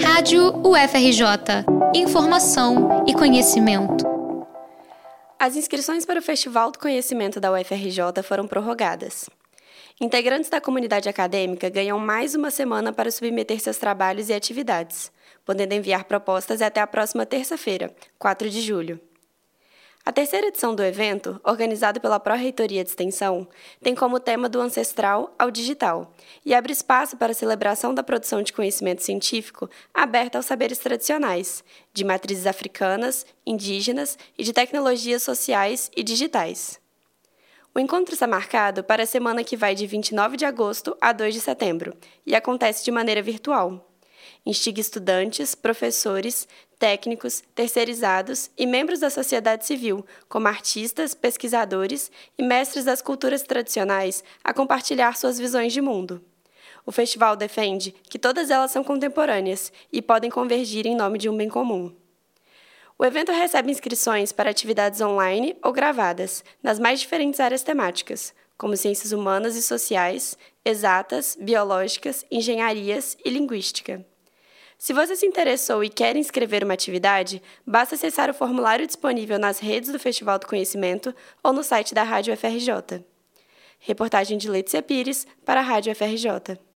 Rádio UFRJ. Informação e conhecimento. As inscrições para o Festival do Conhecimento da UFRJ foram prorrogadas. Integrantes da comunidade acadêmica ganham mais uma semana para submeter seus trabalhos e atividades, podendo enviar propostas até a próxima terça-feira, 4 de julho. A terceira edição do evento, organizado pela Pró-Reitoria de Extensão, tem como tema do ancestral ao digital e abre espaço para a celebração da produção de conhecimento científico aberta aos saberes tradicionais, de matrizes africanas, indígenas e de tecnologias sociais e digitais. O encontro está marcado para a semana que vai de 29 de agosto a 2 de setembro e acontece de maneira virtual instiga estudantes, professores, técnicos, terceirizados e membros da sociedade civil, como artistas, pesquisadores e mestres das culturas tradicionais, a compartilhar suas visões de mundo. O festival defende que todas elas são contemporâneas e podem convergir em nome de um bem comum. O evento recebe inscrições para atividades online ou gravadas, nas mais diferentes áreas temáticas, como ciências humanas e sociais, exatas, biológicas, engenharias e linguística. Se você se interessou e quer inscrever uma atividade, basta acessar o formulário disponível nas redes do Festival do Conhecimento ou no site da Rádio FRJ. Reportagem de Letícia Pires para a Rádio FRJ.